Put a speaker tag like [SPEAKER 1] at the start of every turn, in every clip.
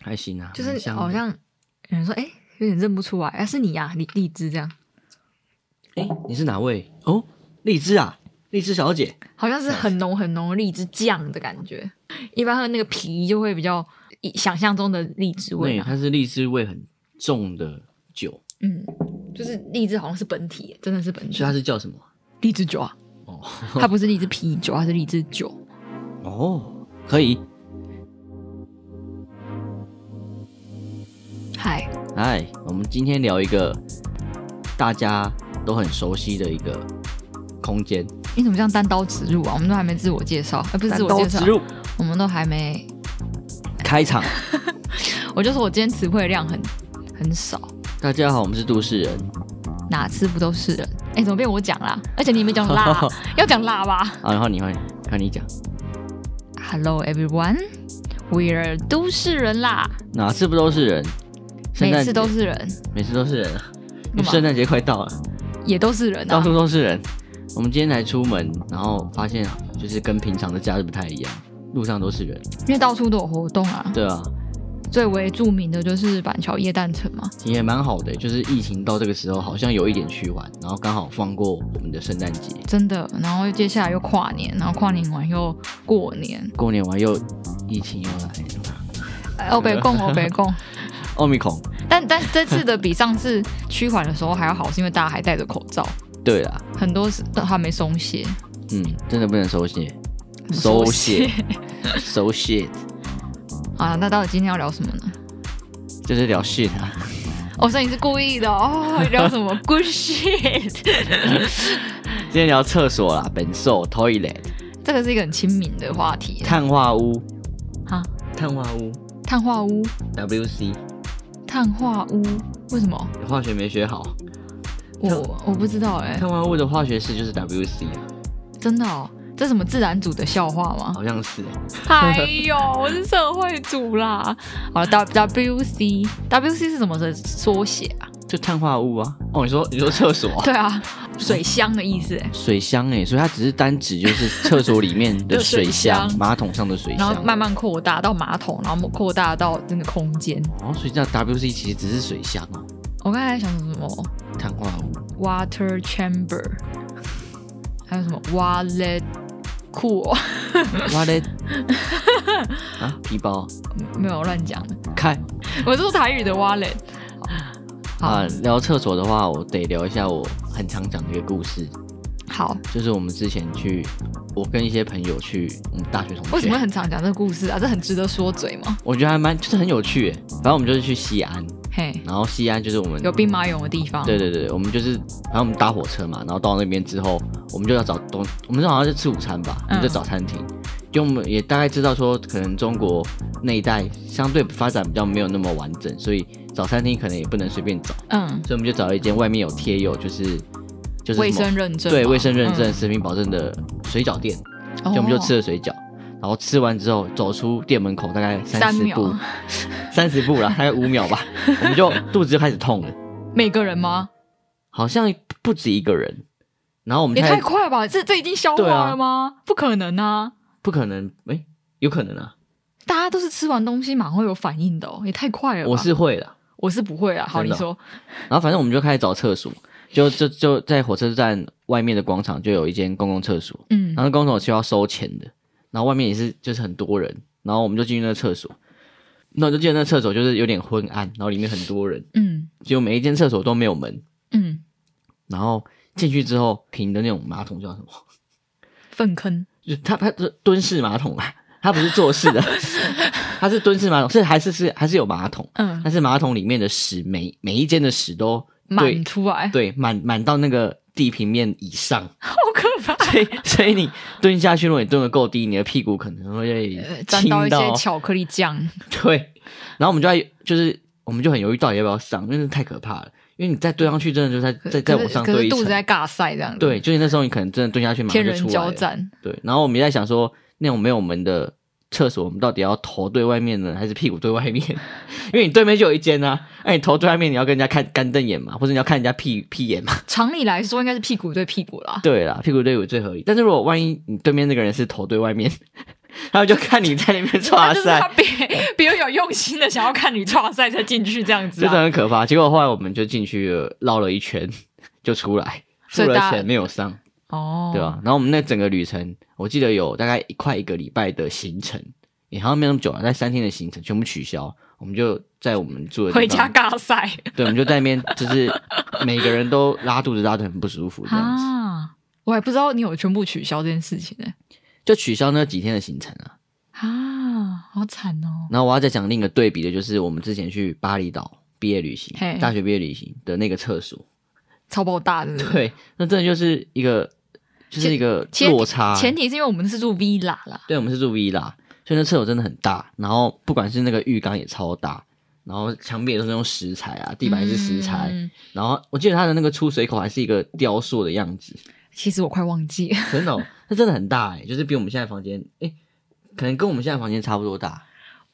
[SPEAKER 1] 还行啊，
[SPEAKER 2] 就是好像有人说，哎、欸，有点认不出来，哎、啊，是你呀、啊，荔荔枝这样。
[SPEAKER 1] 哎、欸，你是哪位？哦，荔枝啊，荔枝小姐，
[SPEAKER 2] 好像是很浓很浓的荔枝酱的感觉。一般喝那个皮就会比较想象中的荔枝味、啊，
[SPEAKER 1] 对，它是荔枝味很重的酒。
[SPEAKER 2] 嗯，就是荔枝好像是本体，真的是本体。
[SPEAKER 1] 所以它是叫什么？
[SPEAKER 2] 荔枝酒啊。哦，它不是荔枝啤酒，它是荔枝酒。
[SPEAKER 1] 哦，可以。
[SPEAKER 2] 嗨，
[SPEAKER 1] 我们今天聊一个大家都很熟悉的一个空间。
[SPEAKER 2] 你怎么这样单刀直入啊？我们都还没自我介绍，哎，不是自我介绍，我们都还没
[SPEAKER 1] 开场。
[SPEAKER 2] 我就说我今天词汇量很很少。
[SPEAKER 1] 大家好，我们是都市人，
[SPEAKER 2] 哪次不都是人？哎，怎么变我讲啦？而且你没讲辣，要讲辣吧？
[SPEAKER 1] 啊，然后你换，看你讲。
[SPEAKER 2] Hello everyone，we are 都市人啦。
[SPEAKER 1] 哪次不都是人？
[SPEAKER 2] 每次都是人，
[SPEAKER 1] 每次都是人。圣诞节快到了，
[SPEAKER 2] 也都是人，
[SPEAKER 1] 到处都是人。我们今天才出门，然后发现就是跟平常的假日不太一样，路上都是人，
[SPEAKER 2] 因为到处都有活动啊。
[SPEAKER 1] 对啊，
[SPEAKER 2] 最为著名的就是板桥夜诞城嘛，
[SPEAKER 1] 也蛮好的，就是疫情到这个时候好像有一点趋缓，然后刚好放过我们的圣诞节。
[SPEAKER 2] 真的，然后接下来又跨年，然后跨年完又过年，
[SPEAKER 1] 过年完又疫情又来了。
[SPEAKER 2] 欧北共，欧北共。
[SPEAKER 1] 奥密克戎，
[SPEAKER 2] 但但这次的比上次趋缓的时候还要好，是因为大家还戴着口罩。
[SPEAKER 1] 对啦，
[SPEAKER 2] 很多都还没松懈。
[SPEAKER 1] 嗯，真的不能松懈，松懈，松懈。
[SPEAKER 2] 啊，那到底今天要聊什么呢？
[SPEAKER 1] 就是聊 shit 啊。
[SPEAKER 2] 哦，所以你是故意的哦。聊什么？Good shit。
[SPEAKER 1] 今天聊厕所啦，本兽 toilet。
[SPEAKER 2] 这个是一个很亲民的话题。
[SPEAKER 1] 碳化屋。
[SPEAKER 2] 哈？
[SPEAKER 1] 碳化屋。
[SPEAKER 2] 碳化屋。
[SPEAKER 1] WC。
[SPEAKER 2] 碳化污为什么？
[SPEAKER 1] 你化学没学好，
[SPEAKER 2] 我我不知道哎、欸。
[SPEAKER 1] 碳化物的化学式就是 WC 啊。真
[SPEAKER 2] 的哦？这什么自然组的笑话吗？
[SPEAKER 1] 好像是。
[SPEAKER 2] 哎呦，我是社会组啦。好了，WC WC 是什么的缩写啊？
[SPEAKER 1] 就碳化物啊。哦，你说你说厕所啊？
[SPEAKER 2] 对啊。水箱的意思，
[SPEAKER 1] 水箱哎，所以它只是单指就是厕所里面的 水箱，马桶上的水箱，
[SPEAKER 2] 然后慢慢扩大到马桶，然后扩大到那个空间。
[SPEAKER 1] 哦，所以这样 WC 其实只是水箱啊。
[SPEAKER 2] 我刚才在想什么？
[SPEAKER 1] 碳化物。
[SPEAKER 2] Water chamber。还有什么？Wallet。Cool。
[SPEAKER 1] Wallet。啊，皮包。
[SPEAKER 2] 没有乱讲。
[SPEAKER 1] 开。
[SPEAKER 2] 我是说台语的 Wallet。
[SPEAKER 1] 啊，聊厕所的话，我得聊一下我很常讲的一个故事。
[SPEAKER 2] 好，
[SPEAKER 1] 就是我们之前去，我跟一些朋友去我们大学同学。
[SPEAKER 2] 为什么会很常讲这个故事啊？这很值得说嘴吗？
[SPEAKER 1] 我觉得还蛮，就是很有趣。反正我们就是去西安，
[SPEAKER 2] 嘿，
[SPEAKER 1] 然后西安就是我们
[SPEAKER 2] 有兵马俑的地方。
[SPEAKER 1] 对对对，我们就是，然后我们搭火车嘛，然后到那边之后，我们就要找东，我们就好像是吃午餐吧，我们就找餐厅。嗯就我们也大概知道说，可能中国那一带相对发展比较没有那么完整，所以找餐厅可能也不能随便找。嗯，所以我们就找了一间外面有贴有就是就是
[SPEAKER 2] 卫生认证，
[SPEAKER 1] 对卫生认证、食品保证的水饺店。就我们就吃了水饺，然后吃完之后走出店门口大概三十步，三十步了，大概五秒吧，我们就肚子就开始痛了。
[SPEAKER 2] 每个人吗？
[SPEAKER 1] 好像不止一个人。然后我们
[SPEAKER 2] 也太快了吧？这这已经消化了吗？不可能啊！
[SPEAKER 1] 不可能，哎、欸，有可能啊！
[SPEAKER 2] 大家都是吃完东西马上会有反应的哦，也太快了吧。
[SPEAKER 1] 我是会的，
[SPEAKER 2] 我是不会啊。好，你说。
[SPEAKER 1] 然后反正我们就开始找厕所，就就就在火车站外面的广场就有一间公共厕所，嗯，然后公共厕所需要收钱的，然后外面也是就是很多人，然后我们就进去那个厕所，那我就记得那个厕所就是有点昏暗，然后里面很多人，嗯，结果每一间厕所都没有门，嗯，然后进去之后平的那种马桶叫什么？
[SPEAKER 2] 粪坑。
[SPEAKER 1] 就他他是蹲式马桶啊，他不是坐式的，他是蹲式马桶，是还是是还是有马桶，嗯，但是马桶里面的屎每每一间的屎都
[SPEAKER 2] 满出来，
[SPEAKER 1] 对，满满到那个地平面以上，
[SPEAKER 2] 好可怕。
[SPEAKER 1] 所以所以你蹲下去，如果你蹲的够低，你的屁股可能会
[SPEAKER 2] 沾到一些巧克力酱。
[SPEAKER 1] 对，然后我们就在就是我们就很犹豫到底要不要上，因为太可怕了。因为你再蹲上去，真的就在在在往上堆一层，
[SPEAKER 2] 肚子在尬塞这样子。
[SPEAKER 1] 对，就是那时候你可能真的蹲下去，马上就出来。天人交战。对，然后我们也在想说，那种没有门的厕所，我们到底要头对外面呢，还是屁股对外面？因为你对面就有一间啊，那你头对外面，你要跟人家看干瞪眼嘛，或者你要看人家屁屁眼嘛？
[SPEAKER 2] 常理来说，应该是屁股对屁股啦。
[SPEAKER 1] 对啦，屁股对屁股最合理。但是如果万一你对面那个人是头对外面，他们就看你在那边抓赛，
[SPEAKER 2] 别别有用心的想要看你抓塞才进去这样子，
[SPEAKER 1] 真的很可怕。结果后来我们就进去，绕了一圈就出来，付了钱没有上
[SPEAKER 2] 哦，
[SPEAKER 1] 对吧？然后我们那整个旅程，我记得有大概快一个礼拜的行程，也好像没那么久了，在三天的行程全部取消，我们就在我们住的
[SPEAKER 2] 回家尬赛，
[SPEAKER 1] 对，我们就在那边，就是每个人都拉肚子拉得很不舒服这样子。
[SPEAKER 2] 啊，我还不知道你有全部取消这件事情呢。
[SPEAKER 1] 就取消那几天的行程啊！
[SPEAKER 2] 啊，好惨哦！
[SPEAKER 1] 然后我要再讲另一个对比的，就是我们之前去巴厘岛毕业旅行，大学毕业旅行的那个厕所，
[SPEAKER 2] 超爆大的。
[SPEAKER 1] 对，那真的就是一个，就是一个落差。
[SPEAKER 2] 前提是因为我们是住 villa 啦，
[SPEAKER 1] 对，我们是住 villa，所以那厕所真的很大。然后不管是那个浴缸也超大，然后墙壁也都是用石材啊，地板也是石材。嗯、然后我记得它的那个出水口还是一个雕塑的样子。
[SPEAKER 2] 其实我快忘记了，
[SPEAKER 1] 真的、哦，它真的很大哎，就是比我们现在房间，哎，可能跟我们现在房间差不多大。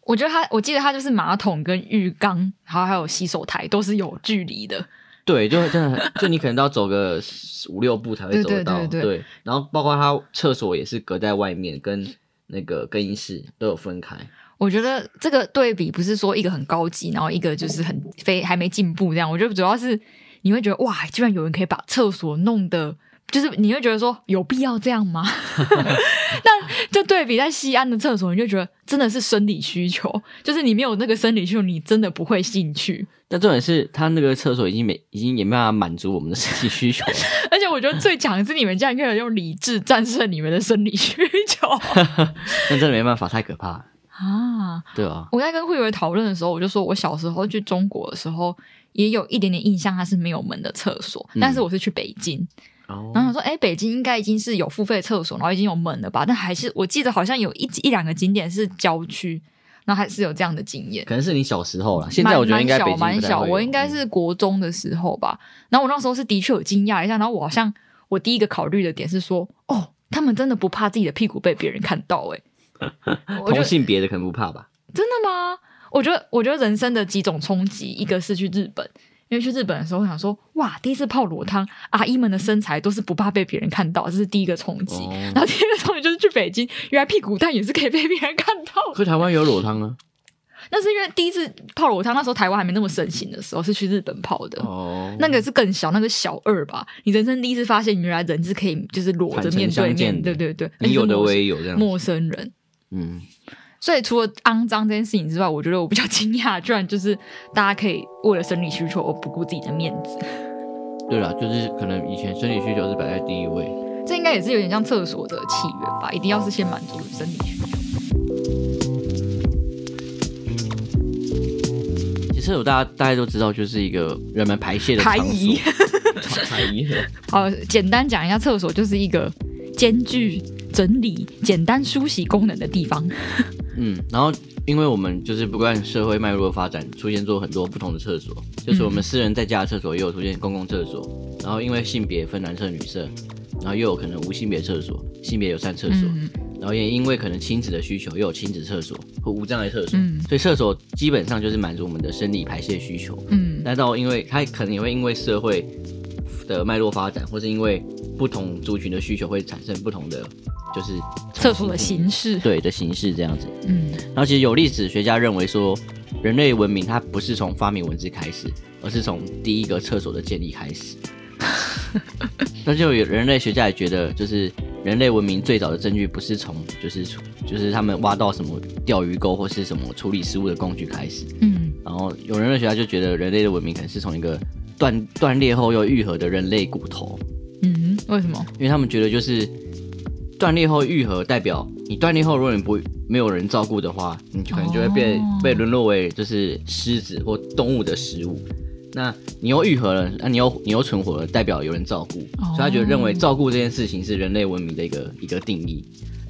[SPEAKER 2] 我觉得它，我记得它就是马桶跟浴缸，然后还有洗手台都是有距离的。
[SPEAKER 1] 对，就真的很，就你可能都要走个五六步才会走得到。对，对，对，对，对，然后包括它厕所也是隔在外面，跟那个更衣室都有分开。
[SPEAKER 2] 我觉得这个对比不是说一个很高级，然后一个就是很非还没进步这样。我觉得主要是你会觉得哇，居然有人可以把厕所弄得。就是你会觉得说有必要这样吗？那就对比在西安的厕所，你就觉得真的是生理需求。就是你没有那个生理需求，你真的不会进去。
[SPEAKER 1] 但重点是他那个厕所已经没，已经也没办法满足我们的生理需求。
[SPEAKER 2] 而且我觉得最强的是你们竟然可以用理智战胜你们的生理需求。
[SPEAKER 1] 那真的没办法，太可怕了
[SPEAKER 2] 啊！
[SPEAKER 1] 对啊，
[SPEAKER 2] 我在跟慧伟讨论的时候，我就说我小时候去中国的时候，也有一点点印象，它是没有门的厕所。但是我是去北京。然后想说，哎，北京应该已经是有付费厕所，然后已经有门了吧？但还是我记得好像有一一两个景点是郊区，然后还是有这样的经验。
[SPEAKER 1] 可能是你小时候了，现在我觉得应该
[SPEAKER 2] 蛮小，蛮小。我应该是国中的时候吧。然后我那时候是的确有惊讶一下，然后我好像我第一个考虑的点是说，哦，他们真的不怕自己的屁股被别人看到？哎，
[SPEAKER 1] 同性别的可能不怕吧？
[SPEAKER 2] 真的吗？我觉得，我觉得人生的几种冲击，一个是去日本。因为去日本的时候，我想说，哇，第一次泡裸汤，阿姨们的身材都是不怕被别人看到，这是第一个冲击。哦、然后第二个冲击就是去北京，原来屁股蛋也是可以被别人看到。
[SPEAKER 1] 可台湾有裸汤啊？
[SPEAKER 2] 那是因为第一次泡裸汤，那时候台湾还没那么盛行的时候，是去日本泡的。哦，那个是更小，那个小二吧。你人生第一次发现，原来人是可以就是裸着面对面，对对对，
[SPEAKER 1] 你有的我也有这样。
[SPEAKER 2] 陌生人，嗯。所以除了肮脏这件事情之外，我觉得我比较惊讶，居然就是大家可以为了生理需求而不顾自己的面子。
[SPEAKER 1] 对了，就是可能以前生理需求是摆在第一位，
[SPEAKER 2] 这应该也是有点像厕所的起源吧？一定要是先满足生理需求。
[SPEAKER 1] 其实厕所大家大家都知道，就是一个人们排泄的。排遗，排遗。
[SPEAKER 2] 好，简单讲一下，厕所就是一个兼具整理、简单梳洗功能的地方。
[SPEAKER 1] 嗯，然后因为我们就是不管社会脉络的发展，出现做很多不同的厕所，就是我们私人在家的厕所也有出现公共厕所，然后因为性别分男厕女厕，然后又有可能无性别厕所、性别友善厕所，嗯、然后也因为可能亲子的需求，又有亲子厕所和无障碍厕所，嗯、所以厕所基本上就是满足我们的生理排泄需求。嗯，但到因为它可能也会因为社会的脉络发展，或是因为不同族群的需求会产生不同的。就是
[SPEAKER 2] 厕所的形式，
[SPEAKER 1] 对的形式这样子。嗯，然后其实有历史学家认为说，人类文明它不是从发明文字开始，而是从第一个厕所的建立开始。那就有人类学家也觉得，就是人类文明最早的证据不是从就是就是他们挖到什么钓鱼钩或是什么处理食物的工具开始。嗯，然后有人类学家就觉得人类的文明可能是从一个断断裂后又愈合的人类骨头。
[SPEAKER 2] 嗯，为什么？
[SPEAKER 1] 因为他们觉得就是。断裂后愈合，代表你断裂后，如果你不没有人照顾的话，你就可能就会被、哦、被沦落为就是狮子或动物的食物。那你又愈合了，那你又你又存活了，代表有人照顾。哦、所以他觉得认为照顾这件事情是人类文明的一个一个定义。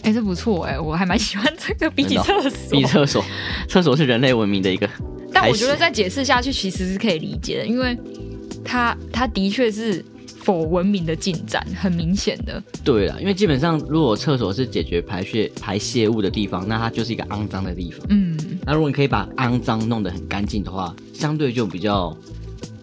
[SPEAKER 2] 哎、欸，这不错哎，我还蛮喜欢这个。比起厕所，
[SPEAKER 1] 比厕所，厕所是人类文明的一个。
[SPEAKER 2] 但我觉得再解释下去，其实是可以理解的，因为他他的确是。否文明的进展很明显的，
[SPEAKER 1] 对了，因为基本上如果厕所是解决排泄排泄物的地方，那它就是一个肮脏的地方。嗯，那如果你可以把肮脏弄得很干净的话，相对就比较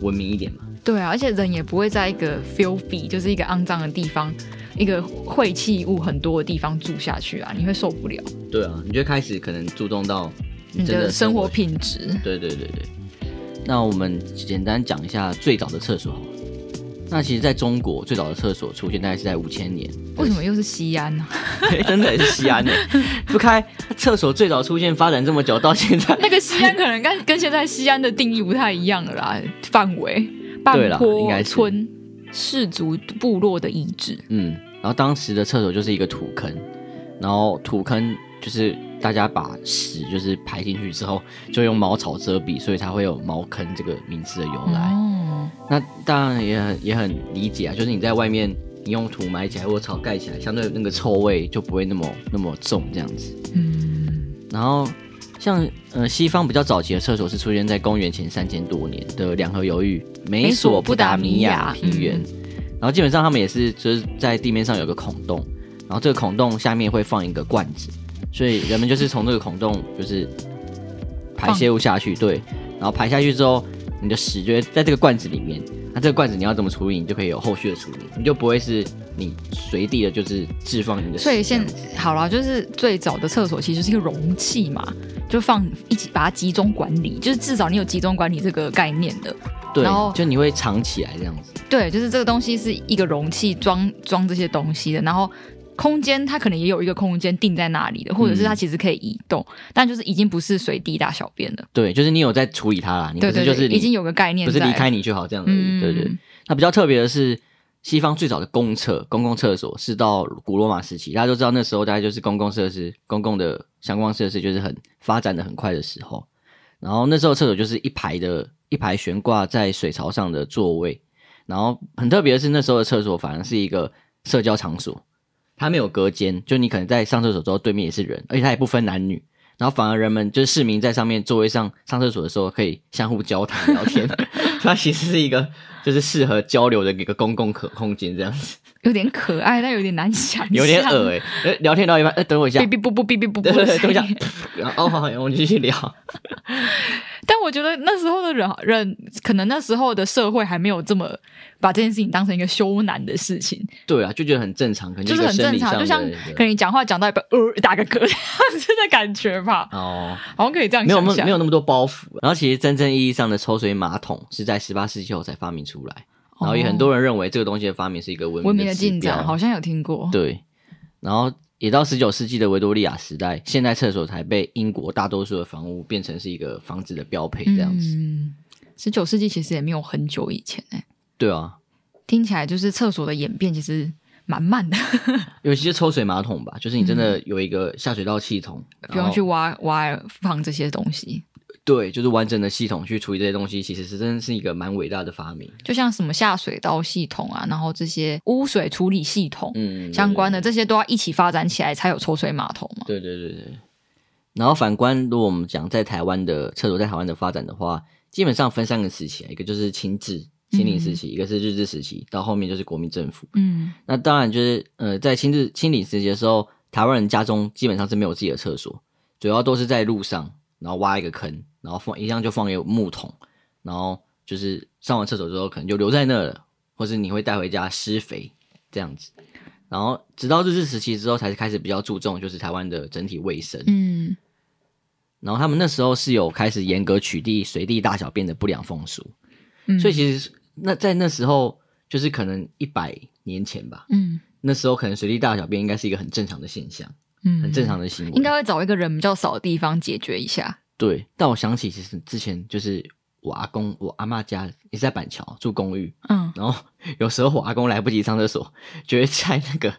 [SPEAKER 1] 文明一点嘛。
[SPEAKER 2] 对啊，而且人也不会在一个 filthy 就是一个肮脏的地方一个晦气物很多的地方住下去啊，你会受不了。
[SPEAKER 1] 对啊，你就开始可能注重到
[SPEAKER 2] 你的生活品质。
[SPEAKER 1] 对对对对。那我们简单讲一下最早的厕所。那其实，在中国最早的厕所出现大概是在五千年。
[SPEAKER 2] 为什么又是西安呢？
[SPEAKER 1] 真的也是西安呢？不开厕所最早出现，发展这么久到现在，
[SPEAKER 2] 那个西安可能跟跟现在西安的定义不太一样了啦，范围半坡村氏族部落的遗址。
[SPEAKER 1] 嗯，然后当时的厕所就是一个土坑，然后土坑就是大家把屎就是排进去之后，就用茅草遮蔽，所以才会有茅坑这个名字的由来。哦那当然也很也很理解啊，就是你在外面，你用土埋起来或者草盖起来，相对那个臭味就不会那么那么重这样子。嗯。然后像呃西方比较早期的厕所是出现在公元前三千多年的两河流域美索不达米亚平原，嗯，然后基本上他们也是就是在地面上有个孔洞，然后这个孔洞下面会放一个罐子，所以人们就是从这个孔洞就是排泄物下去，对，然后排下去之后。你的屎就会在这个罐子里面，那这个罐子你要怎么处理，你就可以有后续的处理，你就不会是你随地的，就是置放你的屎。
[SPEAKER 2] 所以现好了，就是最早的厕所其实是一个容器嘛，就放一起把它集中管理，就是至少你有集中管理这个概念的。
[SPEAKER 1] 对，然后就你会藏起来这样子。
[SPEAKER 2] 对，就是这个东西是一个容器装装这些东西的，然后。空间它可能也有一个空间定在那里的，或者是它其实可以移动，嗯、但就是已经不是随地大小便了。
[SPEAKER 1] 对，就是你有在处理它啦，你不是就是
[SPEAKER 2] 已经有个概念，
[SPEAKER 1] 不是离开你就好这样而已。嗯、对，对对。那比较特别的是，西方最早的公厕、公共厕所是到古罗马时期，大家都知道那时候大概就是公共设施、公共的相关设施就是很发展的很快的时候。然后那时候厕所就是一排的一排悬挂在水槽上的座位，然后很特别的是那时候的厕所反而是一个社交场所。它没有隔间，就你可能在上厕所之后，对面也是人，而且它也不分男女，然后反而人们就是市民在上面座位上上厕所的时候，可以相互交谈聊天。它其实是一个就是适合交流的一个公共可空间，这样子。
[SPEAKER 2] 有点可爱，但有点难想，
[SPEAKER 1] 有点恶哎、欸。聊天聊一半，哎，等我一下，哔哔不不哔哔不不，等一下，哦，好，我们继续聊。
[SPEAKER 2] 但我觉得那时候的人人，可能那时候的社会还没有这么把这件事情当成一个羞难的事情。
[SPEAKER 1] 对啊，就觉得很正常，可能
[SPEAKER 2] 就是很正常，就像可能你讲话讲到一半，呃，打个嗝这样子的感觉吧。
[SPEAKER 1] 哦，
[SPEAKER 2] 好像可以这样想，
[SPEAKER 1] 没有没有那么多包袱。然后其实真正意义上的抽水马桶是在十八世纪后才发明出来，然后也很多人认为这个东西的发明是一个文明的进展，
[SPEAKER 2] 好像有听过。
[SPEAKER 1] 对，然后。也到十九世纪的维多利亚时代，现代厕所才被英国大多数的房屋变成是一个房子的标配，这样子。
[SPEAKER 2] 嗯，十九世纪其实也没有很久以前哎。
[SPEAKER 1] 对啊，
[SPEAKER 2] 听起来就是厕所的演变其实蛮慢的。
[SPEAKER 1] 尤其是抽水马桶吧，就是你真的有一个下水道系统，
[SPEAKER 2] 嗯，不用去挖挖放这些东西。
[SPEAKER 1] 对，就是完整的系统去处理这些东西，其实是真的是一个蛮伟大的发明。
[SPEAKER 2] 就像什么下水道系统啊，然后这些污水处理系统，嗯，相关的这些都要一起发展起来，才有抽水马桶嘛。
[SPEAKER 1] 对对对对。然后反观，如果我们讲在台湾的厕所在台湾的发展的话，基本上分三个时期，一个就是清治、清领时期，嗯，一个是日治时期，到后面就是国民政府。嗯，那当然就是呃，在清治、清领时期的时候，台湾人家中基本上是没有自己的厕所，主要都是在路上，然后挖一个坑。然后放一样就放一个木桶，然后就是上完厕所之后可能就留在那了，或是你会带回家施肥这样子。然后直到日治时期之后，才是开始比较注重就是台湾的整体卫生。嗯。然后他们那时候是有开始严格取缔随地大小便的不良风俗。嗯。所以其实那在那时候就是可能一百年前吧。嗯。那时候可能随地大小便应该是一个很正常的现象。嗯。很正常的行为。
[SPEAKER 2] 应该会找一个人比较少的地方解决一下。
[SPEAKER 1] 对，但我想起其实之前就是我阿公、我阿妈家也是在板桥住公寓，嗯，然后 有时候我阿公来不及上厕所，就会在那个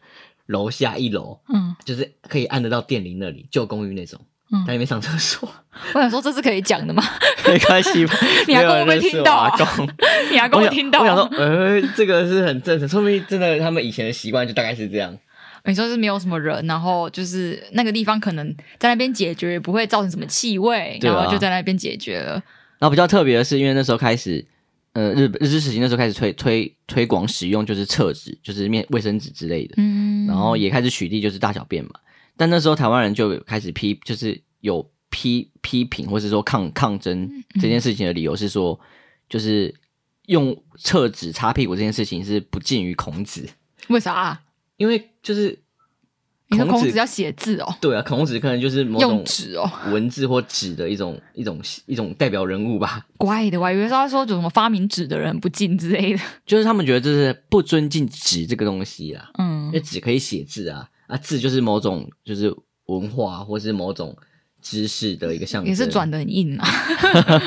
[SPEAKER 1] 楼下一楼，嗯，就是可以按得到电铃那里旧公寓那种，嗯，在那边上厕所。
[SPEAKER 2] 我想说这是可以讲的吗？
[SPEAKER 1] 没关系吧，
[SPEAKER 2] 你阿公会不会听到？阿公，你阿公会听到？
[SPEAKER 1] 我想说，呃，这个是很正常，说明真的他们以前的习惯就大概是这样。
[SPEAKER 2] 你说是没有什么人，然后就是那个地方可能在那边解决，也不会造成什么气味，然后就在那边解决了。
[SPEAKER 1] 然后比较特别的是，因为那时候开始，呃，日日治时期那时候开始推推推广使用就是厕纸，就是面卫生纸之类的，嗯，然后也开始取缔就是大小便嘛。但那时候台湾人就开始批，就是有批批评或是说抗抗争这件事情的理由是说，就是用厕纸擦屁股这件事情是不近于孔子。
[SPEAKER 2] 为啥？
[SPEAKER 1] 因为就是。
[SPEAKER 2] 你说孔子要写字哦？
[SPEAKER 1] 对啊，孔子可能就是某种
[SPEAKER 2] 用纸哦，
[SPEAKER 1] 文字或纸的一种一种一种代表人物吧。
[SPEAKER 2] 怪的，我以为他说就什么发明纸的人不敬之类的，
[SPEAKER 1] 就是他们觉得这是不尊敬纸这个东西啦。
[SPEAKER 2] 嗯，
[SPEAKER 1] 因为纸可以写字啊，啊字就是某种就是文化或是某种知识的一个象征，
[SPEAKER 2] 也是转的很硬啊。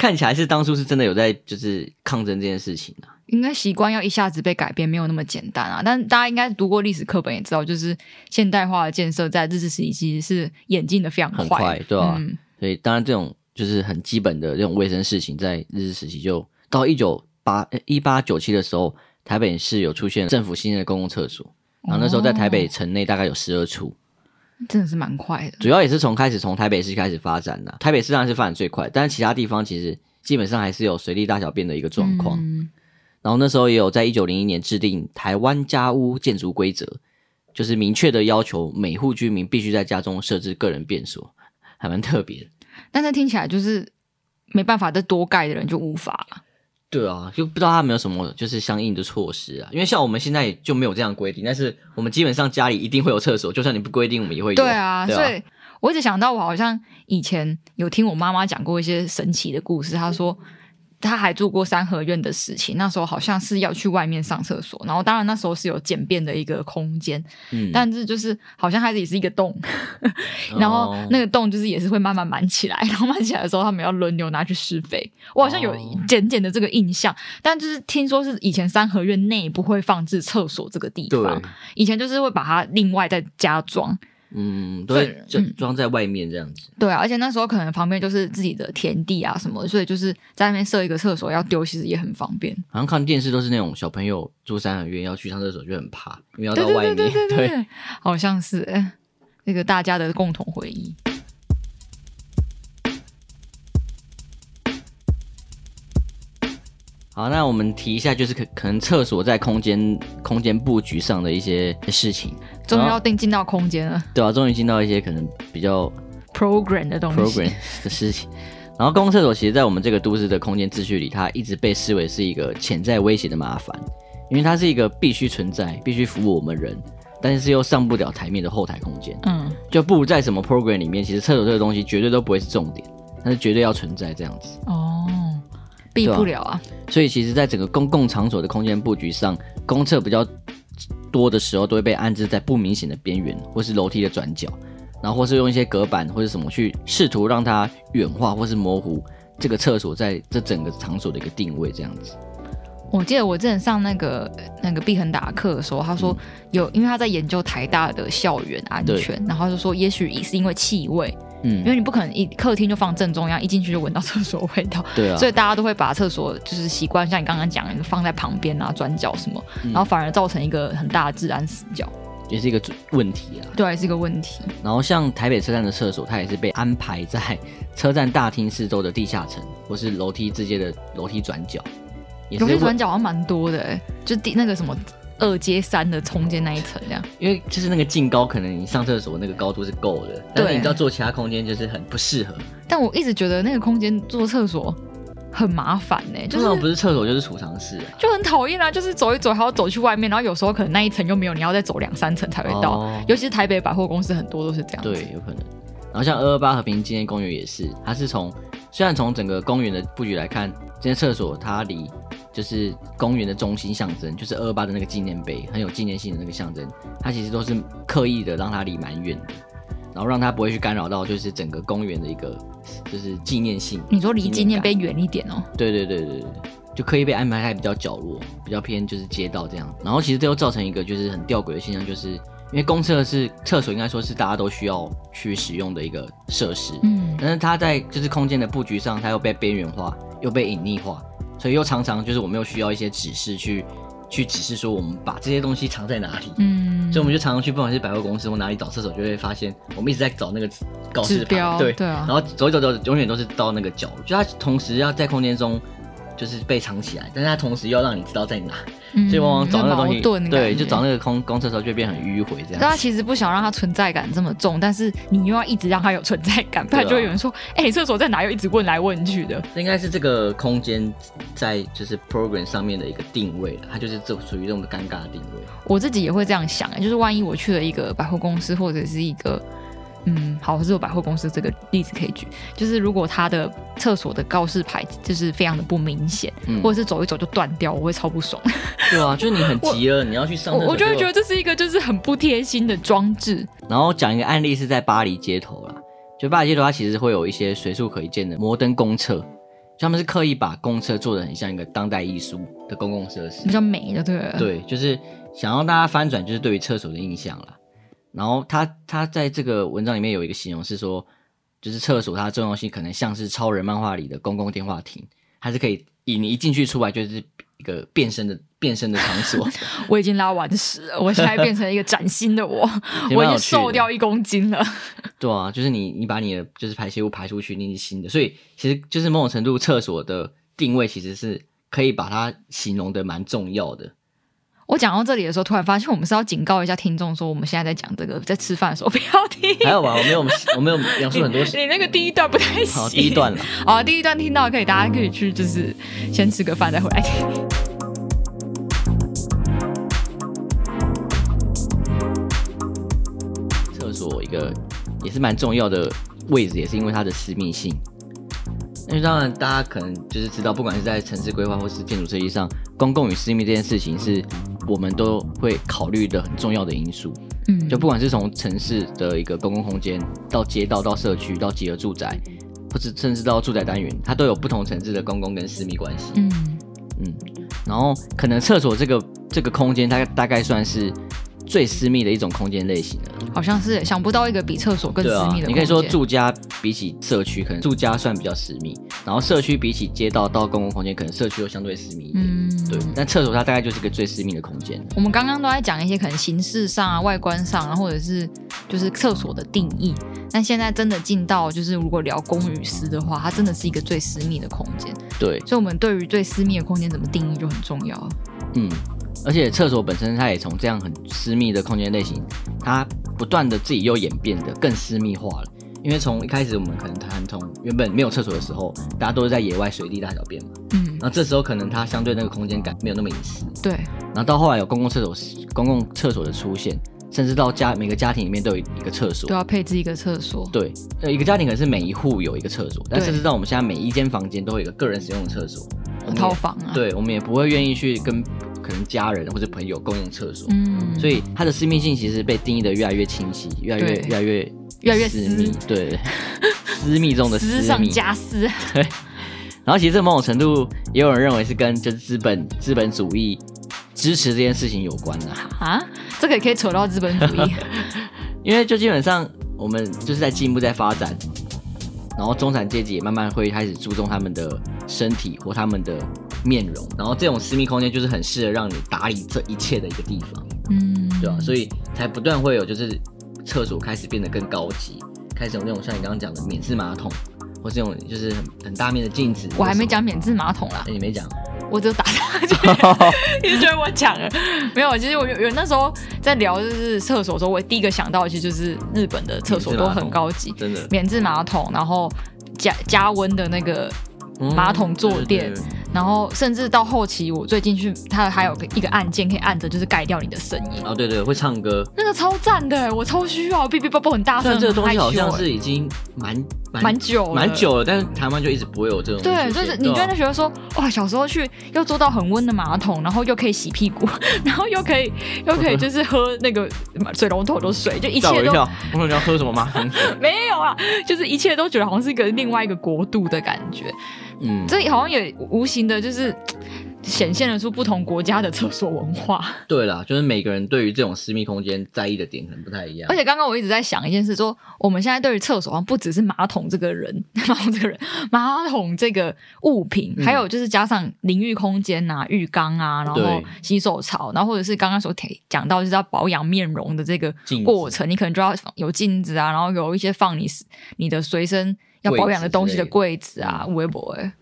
[SPEAKER 1] 看起来是当初是真的有在就是抗争这件事情啊。
[SPEAKER 2] 应该习惯要一下子被改变，没有那么简单啊！但大家应该读过历史课本也知道，就是现代化的建设在日治时期其实是演进的非常快，
[SPEAKER 1] 很快，对吧、啊？
[SPEAKER 2] 嗯、
[SPEAKER 1] 所以当然这种就是很基本的这种卫生事情，在日治时期就到一九八一八九七的时候，台北市有出现政府新建的公共厕所，然后那时候在台北城内大概有十二处，
[SPEAKER 2] 真的是蛮快的。
[SPEAKER 1] 主要也是从开始从台北市开始发展的，台北市当然是发展最快，但是其他地方其实基本上还是有随地大小便的一个状况。嗯然后那时候也有在一九零一年制定台湾家屋建筑规则，就是明确的要求每户居民必须在家中设置个人便所，还蛮特别的。
[SPEAKER 2] 但是听起来就是没办法再多盖的人就无法了。
[SPEAKER 1] 对啊，就不知道他有没有什么就是相应的措施啊？因为像我们现在就没有这样规定，但是我们基本上家里一定会有厕所，就算你不规定，我们也会有。
[SPEAKER 2] 对啊，对啊，所以我一直想到，我好像以前有听我妈妈讲过一些神奇的故事，她说。他还做过三合院的事情，那时候好像是要去外面上厕所，然后当然那时候是有简便的一个空间，嗯，但是就是好像还是也是一个洞，然后那个洞就是也是会慢慢满起来，然后满起来的时候他们要轮流拿去施肥，我好像有简简的这个印象，但就是听说是以前三合院内不会放置厕所这个地方，以前就是会把它另外再加装。
[SPEAKER 1] 嗯，对，就装在外面这样子。
[SPEAKER 2] 对啊，而且那时候可能旁边就是自己的田地啊什么，所以就是在那边设一个厕所要丢，其实也很方便。
[SPEAKER 1] 好像看电视都是那种小朋友住三合院要去上厕所就很怕，因为要到外面。
[SPEAKER 2] 对对对对对对，对好像是哎，那个大家的共同回忆。
[SPEAKER 1] 好，那我们提一下，就是可可能厕所在空间空间布局上的一些事情。
[SPEAKER 2] 终于要定进到空间了，
[SPEAKER 1] 对啊，终于进到一些可能比较
[SPEAKER 2] program 的东西
[SPEAKER 1] ，program 的事情。然后公共厕所其实，在我们这个都市的空间秩序里，它一直被视为是一个潜在威胁的麻烦，因为它是一个必须存在、必须服务我们人，但是又上不了台面的后台空间。嗯，就不如在什么 program 里面，其实厕所这个东西绝对都不会是重点，但是绝对要存在这样子。
[SPEAKER 2] 哦，避不了啊。
[SPEAKER 1] 所以，其实，在整个公共场所的空间布局上，公厕比较。多的时候都会被安置在不明显的边缘，或是楼梯的转角，然后或是用一些隔板或者什么去试图让它远化或是模糊这个厕所在这整个场所的一个定位，这样子。
[SPEAKER 2] 我记得我之前上那个那个毕恒达课的时候，他说有，因为他在研究台大的校园安全，然后就说也许也是因为气味。嗯，因为你不可能一客厅就放正中央，一进去就闻到厕所味道。
[SPEAKER 1] 对啊，
[SPEAKER 2] 所以大家都会把厕所就是习惯像你刚刚讲的放在旁边啊、转角什么，嗯、然后反而造成一个很大的治安死角，
[SPEAKER 1] 也是一个问题啊。
[SPEAKER 2] 对，是一个问题。
[SPEAKER 1] 然后像台北车站的厕所，它也是被安排在车站大厅四周的地下层，或是楼梯之间的楼梯转角。
[SPEAKER 2] 楼梯转角好像蛮多的，哎，就地那个什么。二阶三的中间那一层，这样，
[SPEAKER 1] 因为就是那个净高，可能你上厕所那个高度是够的，但是你知道做其他空间就是很不适合。
[SPEAKER 2] 但我一直觉得那个空间做厕所很麻烦呢，就是
[SPEAKER 1] 不是厕所就是储藏室啊，
[SPEAKER 2] 就很讨厌啊，就是走一走还要走去外面，然后有时候可能那一层又没有，你要再走两三层才会到。哦、尤其是台北百货公司很多都是这样。
[SPEAKER 1] 对，有可能。然后像二二八和平纪念公园也是，它是从虽然从整个公园的布局来看，这些厕所它离。就是公园的中心象征，就是二二八的那个纪念碑，很有纪念性的那个象征。它其实都是刻意的让它离蛮远的，然后让它不会去干扰到就是整个公园的一个就是纪念性。
[SPEAKER 2] 你说离纪念碑远一点哦？
[SPEAKER 1] 对对对对对，就刻意被安排在比较角落，比较偏就是街道这样。然后其实这又造成一个就是很吊诡的现象，就是因为公厕是厕所，应该说是大家都需要去使用的一个设施，嗯，但是它在就是空间的布局上，它又被边缘化，又被隐匿化。所以又常常就是我们又需要一些指示去去指示说我们把这些东西藏在哪里，嗯，所以我们就常常去不管是百货公司或哪里找厕所，就会发现我们一直在找那个告示牌，对对啊，然后走一走走，永远都是到那个角落，就它同时要在空间中就是被藏起来，但是它同时又要让你知道在哪，
[SPEAKER 2] 嗯、
[SPEAKER 1] 所以往往找那个东西，对，就找那个空公厕的时候就会变很迂回这样。
[SPEAKER 2] 大家其实不想让它存在感这么重，但是你又要一直让它有存在感，不然就会有人说，哎、啊，厕、欸、所在哪？又一直问来问去的。
[SPEAKER 1] 这应该是这个空间在就是 program 上面的一个定位，它就是这属于这种尴尬的定位。
[SPEAKER 2] 我自己也会这样想，就是万一我去了一个百货公司或者是一个。嗯，好，是有百货公司这个例子可以举，就是如果他的厕所的告示牌就是非常的不明显，嗯、或者是走一走就断掉，我会超不爽。
[SPEAKER 1] 对啊，就是你很急了，你要去上厕所，
[SPEAKER 2] 我就会觉得这是一个就是很不贴心的装置。
[SPEAKER 1] 然后讲一个案例是在巴黎街头啦，就巴黎街头它其实会有一些随处可见的摩登公厕，他们是刻意把公厕做的很像一个当代艺术的公共设施，
[SPEAKER 2] 比较美的，对。
[SPEAKER 1] 对，就是想让大家翻转，就是对于厕所的印象啦。然后他他在这个文章里面有一个形容是说，就是厕所它的重要性可能像是超人漫画里的公共电话亭，它是可以以你一进去出来就是一个变身的变身的场所。
[SPEAKER 2] 我已经拉完屎了，我现在变成一个崭新的我，我已经瘦掉一公斤了。
[SPEAKER 1] 对啊，就是你你把你的就是排泄物排出去，你是新的，所以其实就是某种程度厕所的定位其实是可以把它形容的蛮重要的。
[SPEAKER 2] 我讲到这里的时候，突然发现我们是要警告一下听众，说我们现在在讲这个，在吃饭的时候不要听。
[SPEAKER 1] 还有吧，我没有，我没有描述很多。
[SPEAKER 2] 你那个第一段不太行。
[SPEAKER 1] 好，第一段了。
[SPEAKER 2] 好，第一段听到可以，大家可以去，就是先吃个饭再回来听。
[SPEAKER 1] 厕所一个也是蛮重要的位置，也是因为它的私密性。因为当然，大家可能就是知道，不管是在城市规划或是建筑设计上，公共与私密这件事情是我们都会考虑的很重要的因素。嗯，就不管是从城市的一个公共空间，到街道、到社区、到集合住宅，或者甚至到住宅单元，它都有不同层次的公共跟私密关系。嗯嗯，然后可能厕所这个这个空间，它大概算是。最私密的一种空间类型的，
[SPEAKER 2] 好像是想不到一个比厕所更私密的。
[SPEAKER 1] 你可以说住家比起社区，可能住家算比较私密，然后社区比起街道到公共空间，可能社区又相对私密一点。嗯，对。但厕所它大概就是个最私密的空间。
[SPEAKER 2] 我们刚刚都在讲一些可能形式上啊、外观上啊，或者是就是厕所的定义。但现在真的进到就是如果聊公与私的话，它真的是一个最私密的空间。
[SPEAKER 1] 对，
[SPEAKER 2] 所以我们对于最私密的空间怎么定义就很重要。
[SPEAKER 1] 嗯。而且厕所本身，它也从这样很私密的空间类型，它不断的自己又演变的更私密化了。因为从一开始我们可能谈从原本没有厕所的时候，大家都是在野外随地大小便嘛，嗯，然后这时候可能它相对那个空间感没有那么隐私，
[SPEAKER 2] 对。
[SPEAKER 1] 然后到后来有公共厕所，公共厕所的出现，甚至到家每个家庭里面都有一个厕所，
[SPEAKER 2] 都要配置一个厕所，
[SPEAKER 1] 对。呃，一个家庭可能是每一户有一个厕所，但甚至到我们现在每一间房间都会有一个个人使用的厕所，
[SPEAKER 2] 套房啊，
[SPEAKER 1] 对，我们也不会愿意去跟。可能家人或者朋友共用厕所，嗯，所以它的私密性其实被定义的越来越清晰，越来越越来越
[SPEAKER 2] 越来越私密，
[SPEAKER 1] 对，私密中的私密，
[SPEAKER 2] 私上加私，
[SPEAKER 1] 对。然后其实这某种程度也有人认为是跟就是资本资本主义支持这件事情有关的
[SPEAKER 2] 啊，这个也可以扯到资本主义，
[SPEAKER 1] 因为就基本上我们就是在进步在发展，然后中产阶级也慢慢会开始注重他们的身体或他们的。面容，然后这种私密空间就是很适合让你打理这一切的一个地方，嗯，对吧？所以才不断会有就是厕所开始变得更高级，开始有那种像你刚刚讲的免治马桶，或这种就是很很大面的镜子。
[SPEAKER 2] 我还没讲免治马桶啦，
[SPEAKER 1] 欸、你没讲，
[SPEAKER 2] 我只有打他去，你觉得我讲了？没有，其实我有有那时候在聊就是厕所的时候，我第一个想到的其实就是日本的厕所都很高级，
[SPEAKER 1] 真的
[SPEAKER 2] 免治马桶，然后加加温的那个。马桶坐垫，然后甚至到后期，我最近去，它还有个一个按键可以按着，就是改掉你的声音。
[SPEAKER 1] 哦，对对，会唱歌，
[SPEAKER 2] 那个超赞的，我超需要，哔哔啵啵很大声。
[SPEAKER 1] 这个东西好像是已经蛮蛮
[SPEAKER 2] 久
[SPEAKER 1] 蛮久了，但是台湾就一直不会有这种。
[SPEAKER 2] 对，就是你真的觉得说，哇，小时候去又坐到很温的马桶，然后又可以洗屁股，然后又可以又可以就是喝那个水龙头的水，就一切都。吓 我一跳，
[SPEAKER 1] 我说你要喝什么马桶水？
[SPEAKER 2] 没有啊，就是一切都觉得好像是一个另外一个国度的感觉。嗯，这好像也无形的，就是显现了出不同国家的厕所文化。
[SPEAKER 1] 对啦，就是每个人对于这种私密空间在意的点可能不太一样。
[SPEAKER 2] 而且刚刚我一直在想一件事，说我们现在对于厕所，好像不只是马桶这个人，马桶这个人，马桶这个物品，还有就是加上淋浴空间啊、浴缸啊，然后洗手槽，然后或者是刚刚所提讲到就是要保养面容的这个过程，你可能就要有镜子啊，然后有一些放你你的随身。要保养的东西的柜子啊，微博哎，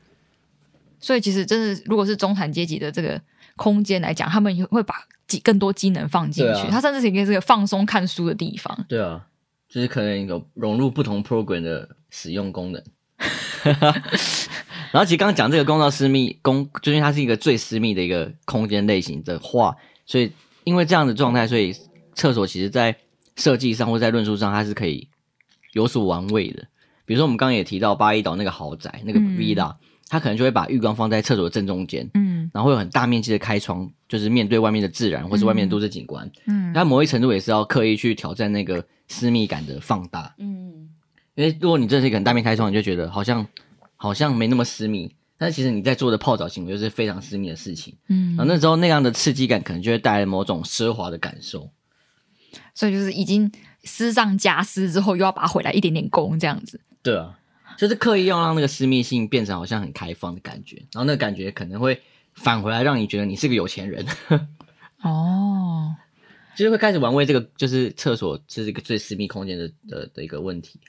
[SPEAKER 2] 所以其实真的，如果是中产阶级的这个空间来讲，他们会把更多机能放进去。啊、它甚至是一个这个放松看书的地方。
[SPEAKER 1] 对啊，就是可能有融入不同 program 的使用功能。然后其实刚刚讲这个公道私密公，就因为它是一个最私密的一个空间类型的话，所以因为这样的状态，所以厕所其实在设计上或在论述上，它是可以有所玩味的。比如说我们刚刚也提到巴厘岛那个豪宅那个 villa，它可能就会把浴缸放在厕所的正中间，嗯，然后会有很大面积的开窗，就是面对外面的自然或是外面的都市景观，嗯，它某一程度也是要刻意去挑战那个私密感的放大，嗯，因为如果你真的是一个很大面开窗，你就觉得好像。好像没那么私密，但其实你在做的泡澡行为就是非常私密的事情。嗯，然后那时候那样的刺激感，可能就会带来某种奢华的感受。
[SPEAKER 2] 所以就是已经私上加私之后，又要把它回来一点点攻这样子。
[SPEAKER 1] 对啊，就是刻意要让那个私密性变成好像很开放的感觉，然后那个感觉可能会返回来让你觉得你是个有钱人。哦，就是会开始玩味这个，就是厕所是一个最私密空间的的的一个问题。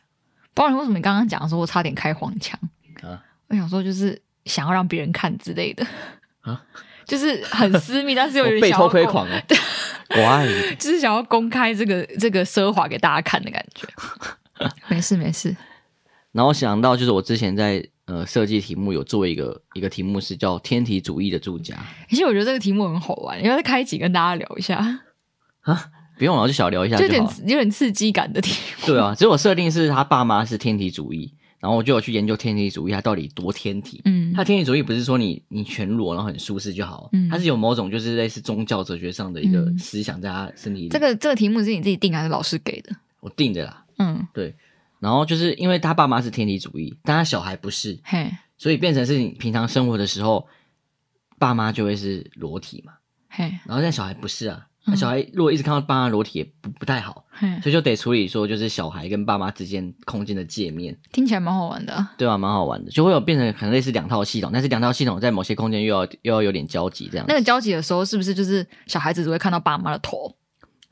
[SPEAKER 2] 不然为什么你刚刚讲的时候我差点开黄腔？啊，我想说就是想要让别人看之类的啊，就是很私密，但是又有点
[SPEAKER 1] 被偷窥狂哦，对，乖，
[SPEAKER 2] 就是想要公开这个这个奢华给大家看的感觉。没 事没事。
[SPEAKER 1] 然后想到就是我之前在呃设计题目有做一个一个题目是叫天体主义的住家，
[SPEAKER 2] 其实我觉得这个题目很好玩，要再开一集跟大家聊一下
[SPEAKER 1] 啊，不用了，就小聊一下就，就有点有
[SPEAKER 2] 点刺激感的题目。
[SPEAKER 1] 对啊，其实我设定是他爸妈是天体主义。然后我就有去研究天体主义，它到底多天体？嗯，他天体主义不是说你你全裸然后很舒适就好，嗯，它是有某种就是类似宗教哲学上的一个思想在他身体里。
[SPEAKER 2] 这个这个题目是你自己定还是老师给的？
[SPEAKER 1] 我定的啦。嗯，对。然后就是因为他爸妈是天理主义，但他小孩不是，嘿，所以变成是你平常生活的时候，爸妈就会是裸体嘛，嘿，然后但小孩不是啊。那小孩如果一直看到爸妈裸体也不不太好，所以就得处理说，就是小孩跟爸妈之间空间的界面，
[SPEAKER 2] 听起来蛮好玩的，
[SPEAKER 1] 对啊，蛮好玩的，就会有变成可能类似两套系统，但是两套系统在某些空间又要又要有点交集，这样。
[SPEAKER 2] 那个交集的时候，是不是就是小孩子只会看到爸妈的头？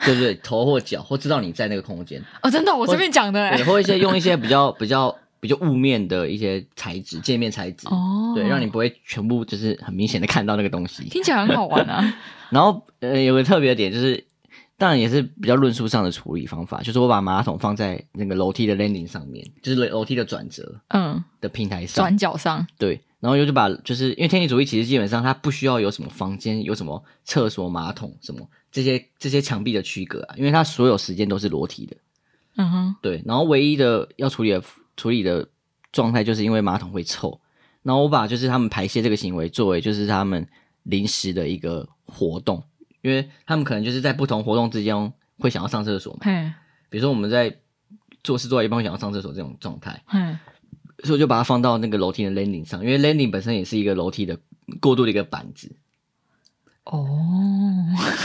[SPEAKER 1] 对不对？头或脚，或知道你在那个空间。
[SPEAKER 2] 哦，真的，我随便讲的，
[SPEAKER 1] 对，或一些用一些比较比较比较雾面的一些材质，界面材质，哦，对，让你不会全部就是很明显的看到那个东西。
[SPEAKER 2] 听起来很好玩啊。
[SPEAKER 1] 然后呃，有个特别的点就是。当然也是比较论述上的处理方法，就是我把马桶放在那个楼梯的 landing 上面，就是楼梯的转折，嗯，的平台上，
[SPEAKER 2] 转角上，
[SPEAKER 1] 对，然后又就把，就是因为天体主义其实基本上它不需要有什么房间，有什么厕所、马桶什么这些这些墙壁的区隔啊，因为它所有时间都是裸体的，嗯哼，对，然后唯一的要处理的处理的状态，就是因为马桶会臭，然后我把就是他们排泄这个行为作为就是他们临时的一个活动。因为他们可能就是在不同活动之间会想要上厕所嘛，嘿比如说我们在做事做到一半会想要上厕所这种状态，嗯所以我就把它放到那个楼梯的 landing 上，因为 landing 本身也是一个楼梯的过渡的一个板子。哦，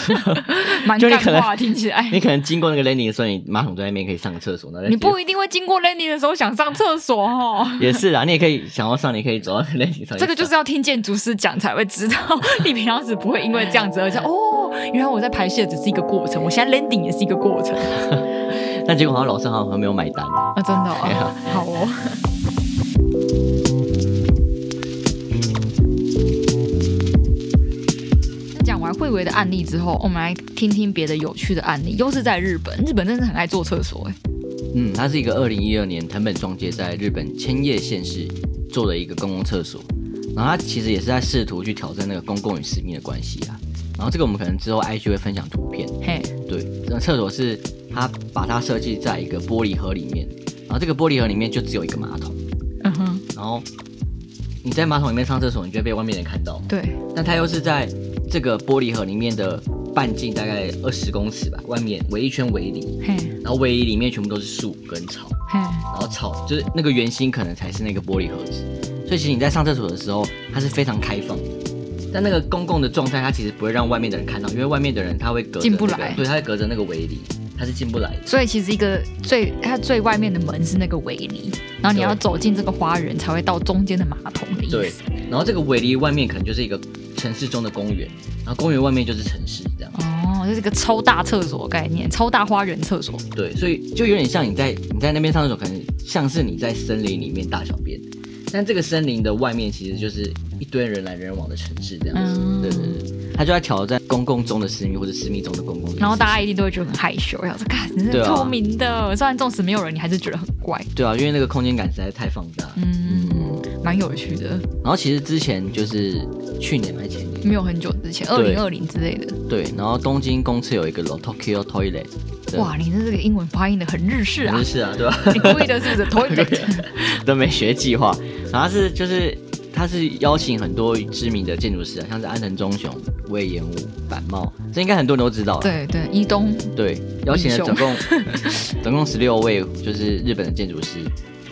[SPEAKER 2] 蛮干话，听起来。
[SPEAKER 1] 你可能经过那个 landing 的时候，你马桶在那边可以上个厕所。
[SPEAKER 2] 你不一定会经过 landing 的时候想上厕所哦。
[SPEAKER 1] 也是啊，你也可以想要上，你可以走到 landing 上。
[SPEAKER 2] 这个就是要听建筑师讲才会知道，你平常时不会因为这样子而想哦，原来我在排泄只是一个过程，我现在 landing 也是一个过程。
[SPEAKER 1] 那结果好像老师好像没有买单
[SPEAKER 2] 啊，真的哦，好哦。维的案例之后，我们来听听别的有趣的案例，又是在日本。日本真的很爱做厕所，哎，
[SPEAKER 1] 嗯，它是一个二零一二年藤本壮介在日本千叶县市做的一个公共厕所，然后他其实也是在试图去挑战那个公共与私密的关系啊。然后这个我们可能之后 IG 会分享图片，嘿，对，这个厕所是他把它设计在一个玻璃盒里面，然后这个玻璃盒里面就只有一个马桶，嗯哼，然后你在马桶里面上厕所，你就会被外面人看到，
[SPEAKER 2] 对，
[SPEAKER 1] 但他又是在。这个玻璃盒里面的半径大概二十公尺吧，外面围一圈围篱，嘿然后围篱里面全部都是树跟草，嘿然后草就是那个圆心可能才是那个玻璃盒子，所以其实你在上厕所的时候，它是非常开放的，但那个公共的状态，它其实不会让外面的人看到，因为外面的人他会隔着、那个、进不来，对，他会隔着那个围篱，他是进不来的。
[SPEAKER 2] 所以其实一个最它最外面的门是那个围篱，然后你要走进这个花园才会到中间的马桶的意思。对，
[SPEAKER 1] 然后这个围篱外面可能就是一个。城市中的公园，然后公园外面就是城市，这样
[SPEAKER 2] 哦，这是个超大厕所概念，超大花园厕所。
[SPEAKER 1] 对，所以就有点像你在你在那边上厕所，可能像是你在森林里面大小便，但这个森林的外面其实就是一堆人来人往的城市这样子。嗯、对对对，他就在挑战公共中的私密或者私密中的公共。
[SPEAKER 2] 然后大家一定都会觉得很害羞，要说看你是透明的，啊、虽然纵使没有人，你还是觉得很怪。
[SPEAKER 1] 对啊，因为那个空间感实在太放大。
[SPEAKER 2] 嗯，蛮有趣的。
[SPEAKER 1] 然后其实之前就是去年还前年，
[SPEAKER 2] 没有很久之前，二零二零之类的。
[SPEAKER 1] 对，然后东京公厕有一个 Tokyo Toilet。
[SPEAKER 2] 哇，你的这个英文发音的很日式啊！
[SPEAKER 1] 日式啊，对吧？
[SPEAKER 2] 你故意的是不是？Toilet
[SPEAKER 1] 都没学计划，然后是就是他是邀请很多知名的建筑师啊，像是安藤忠雄、魏延武、板茂，这应该很多人都知道。
[SPEAKER 2] 对对，伊东。
[SPEAKER 1] 对，邀请了总共 总共十六位，就是日本的建筑师，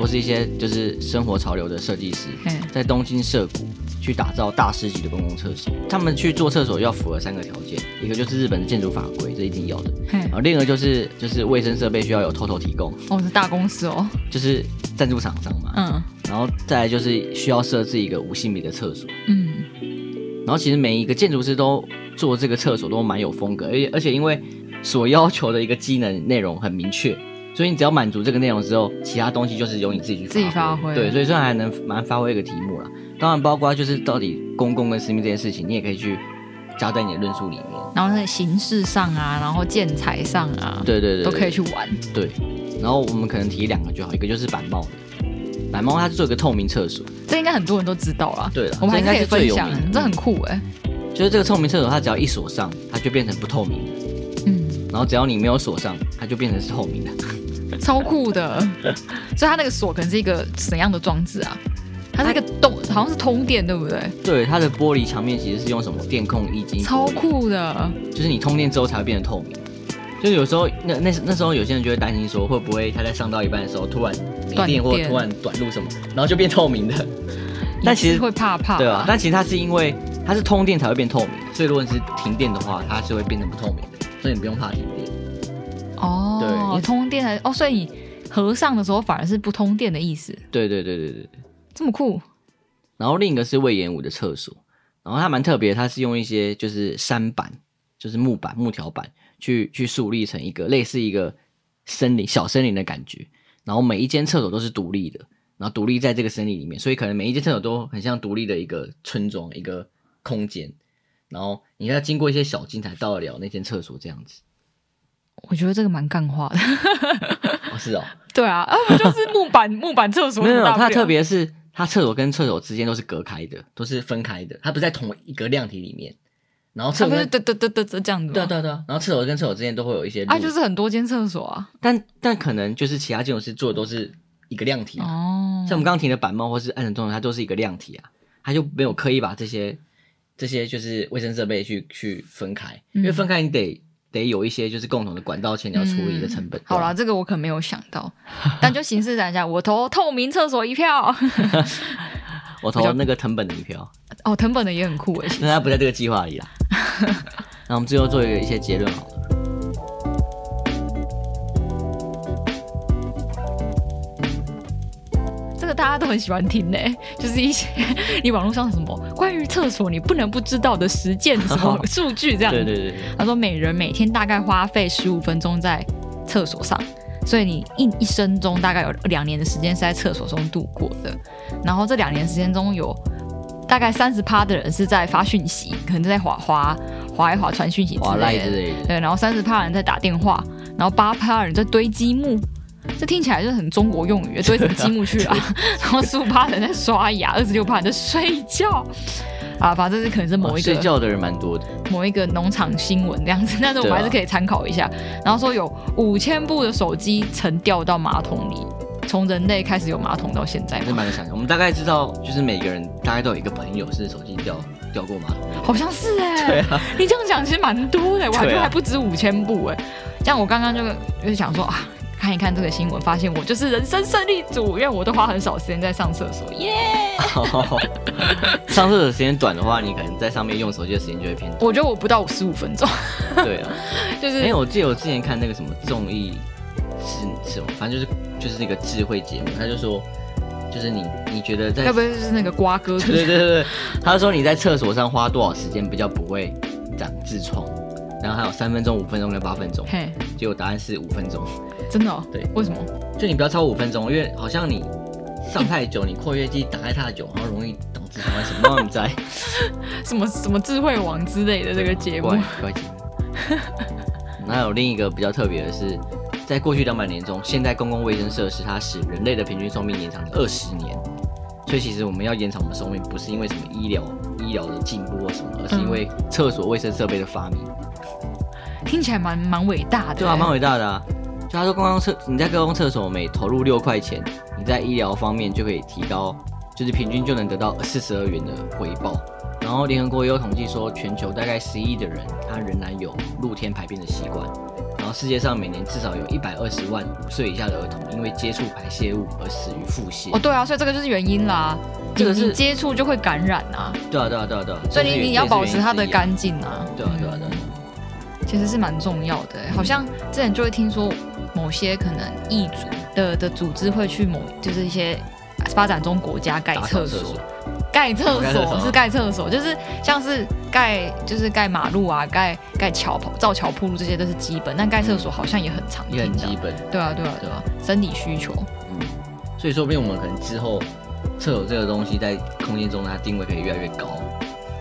[SPEAKER 1] 或是一些就是生活潮流的设计师，在东京涩谷。去打造大师级的公共厕所，他们去做厕所要符合三个条件，一个就是日本的建筑法规，这一定要的。然后另一个就是就是卫生设备需要有 TOTO 提供。
[SPEAKER 2] 哦，是大公司哦，
[SPEAKER 1] 就是赞助厂商嘛。嗯。然后再来就是需要设置一个无性别的厕所。嗯。然后其实每一个建筑师都做这个厕所都蛮有风格，而且而且因为所要求的一个机能内容很明确，所以你只要满足这个内容之后，其他东西就是由你自己去
[SPEAKER 2] 自己发挥。
[SPEAKER 1] 对，所以虽然还能蛮发挥一个题目了。当然，包括就是到底公共跟私密这件事情，你也可以去加在你的论述里面。
[SPEAKER 2] 然后在形式上啊，然后建材上啊，
[SPEAKER 1] 对对对，
[SPEAKER 2] 都可以去玩。
[SPEAKER 1] 对，然后我们可能提两个就好，一个就是板帽的，板帽它是做一个透明厕所，
[SPEAKER 2] 这应该很多人都知道啦。
[SPEAKER 1] 对了，
[SPEAKER 2] 我们还是可以分享，这很酷哎。
[SPEAKER 1] 就是这个透明厕所，它只要一锁上，它就变成不透明的。嗯。然后只要你没有锁上，它就变成是透明的，
[SPEAKER 2] 超酷的。所以它那个锁可能是一个怎样的装置啊？它是一个动，好像是通电，对不对？
[SPEAKER 1] 对，它的玻璃墙面其实是用什么电控液晶，
[SPEAKER 2] 超酷的。
[SPEAKER 1] 就是你通电之后才会变得透明。就是有时候那那那时候有些人就会担心说，会不会他在上到一半的时候突然没电，电或突然短路什么，然后就变透明的。但其实
[SPEAKER 2] 会怕怕，
[SPEAKER 1] 对啊。但其实它是因为它是通电才会变透明，所以如果你是停电的话，它是会变成不透明的，所以你不用怕停
[SPEAKER 2] 电。你通电才哦，所以你合上的时候反而是不通电的意思。
[SPEAKER 1] 对对对对对对。
[SPEAKER 2] 这么酷，
[SPEAKER 1] 然后另一个是魏延武的厕所，然后它蛮特别，它是用一些就是山板，就是木板、木条板去去树立成一个类似一个森林、小森林的感觉。然后每一间厕所都是独立的，然后独立在这个森林里面，所以可能每一间厕所都很像独立的一个村庄、一个空间。然后你要经过一些小径才到得了那间厕所，这样子。
[SPEAKER 2] 我觉得这个蛮干话的。
[SPEAKER 1] 哦，是哦，
[SPEAKER 2] 对啊，啊不就是木板 木板厕所？没有，
[SPEAKER 1] 它特别是。它厕所跟厕所之间都是隔开的，都是分开的，它不在同一个量体里面。然后厕所
[SPEAKER 2] 这样子。
[SPEAKER 1] 对对对。然后厕所跟厕所之间都会有一些。
[SPEAKER 2] 啊，就是很多间厕所啊。
[SPEAKER 1] 但但可能就是其他建筑师做的都是一个量体啊。哦。像我们刚刚提的板帽或是安藤忠雄，它都是一个量体啊，它就没有刻意把这些这些就是卫生设备去去分开，嗯、因为分开你得。得有一些就是共同的管道钱你要处理的成本。嗯、
[SPEAKER 2] 好了，这个我可没有想到，但就形式来讲，我投透明厕所一票。
[SPEAKER 1] 我投那个藤本的一票。
[SPEAKER 2] 哦，藤本的也很酷诶，
[SPEAKER 1] 那他不在这个计划里啦。那我们最后做一个一些结论好了。
[SPEAKER 2] 大家都很喜欢听呢，就是一些 你网络上什么关于厕所你不能不知道的实践什么 数据这样。对对对。他说每人每天大概花费十五分钟在厕所上，所以你一一生中大概有两年的时间是在厕所中度过的。然后这两年时间中有大概三十趴的人是在发讯息，可能在划划划一划传讯息之类的。对，然后三十趴人在打电话，然后八趴人在堆积木。这听起来就是很中国用语，堆什么积木去啊？然后十五趴人在刷牙，二十六趴人在睡觉啊，反正这是可能是某一个
[SPEAKER 1] 睡觉的人蛮多的，
[SPEAKER 2] 某一个农场新闻这样子，但是我们还是可以参考一下。然后说有五千部的手机曾掉到马桶里，从人类开始有马桶到现在，
[SPEAKER 1] 这蛮想象。我们大概知道，就是每个人大概都有一个朋友是手机掉掉过马桶，
[SPEAKER 2] 好像是哎、欸，
[SPEAKER 1] 对啊，
[SPEAKER 2] 你这样讲其实蛮多的，我还觉得还不止五千部哎。像我刚刚就就是想说啊。看一看这个新闻，发现我就是人生胜利组，因为我都花很少时间在上厕所，耶、yeah!
[SPEAKER 1] 上厕所时间短的话，你可能在上面用手机的时间就会偏短。
[SPEAKER 2] 我觉得我不到十五分钟。
[SPEAKER 1] 对啊，就是。因为，我记得我之前看那个什么综艺是什么，反正就是就是那个智慧节目，他就说，就是你你觉得在，
[SPEAKER 2] 要不就是那个瓜哥？
[SPEAKER 1] 对对对对，他说你在厕所上花多少时间比较不会长痔疮，然后还有三分钟、五分钟跟八分钟，嘿，结果答案是五分钟。
[SPEAKER 2] 真的、哦？
[SPEAKER 1] 对，
[SPEAKER 2] 为什么？
[SPEAKER 1] 就你不要超过五分钟，因为好像你上太久，你括约肌打开太久，然后容易导致什么什么你在
[SPEAKER 2] 什么什么智慧网之类的这个节目。
[SPEAKER 1] 怪节目。那有另一个比较特别的是，在过去两百年中，现代公共卫生设施它使人类的平均寿命延长了二十年。所以其实我们要延长我们寿命，不是因为什么医疗医疗的进步或什么，而是因为厕所卫生设备的发明。
[SPEAKER 2] 听起来蛮蛮伟大的，
[SPEAKER 1] 对啊，蛮伟大的啊。就他说，公共厕你在公共厕所每投入六块钱，你在医疗方面就可以提高，就是平均就能得到四十二元的回报。然后联合国也有统计说，全球大概十亿的人，他仍然有露天排便的习惯。然后世界上每年至少有一百二十万五岁以下的儿童因为接触排泄物而死于腹泻。
[SPEAKER 2] 哦，对啊，所以这个就是原因啦。这个是接触就会感染啊。
[SPEAKER 1] 对啊，对啊，对啊，对啊。
[SPEAKER 2] 所以你你要保持它的干净啊。
[SPEAKER 1] 对啊，对啊，对啊。
[SPEAKER 2] 其实是蛮重要的，好像之前就会听说。某些可能异族的的组织会去某就是一些发展中国家盖厕所，盖厕所，所是盖厕所，就是像是盖就是盖马路啊，盖盖桥造桥铺路这些都是基本，但盖厕所好像也很常见，
[SPEAKER 1] 也很基本。
[SPEAKER 2] 对啊，对啊，对啊，生理需求。
[SPEAKER 1] 嗯，所以说不定我们可能之后厕所这个东西在空间中它定位可以越来越高。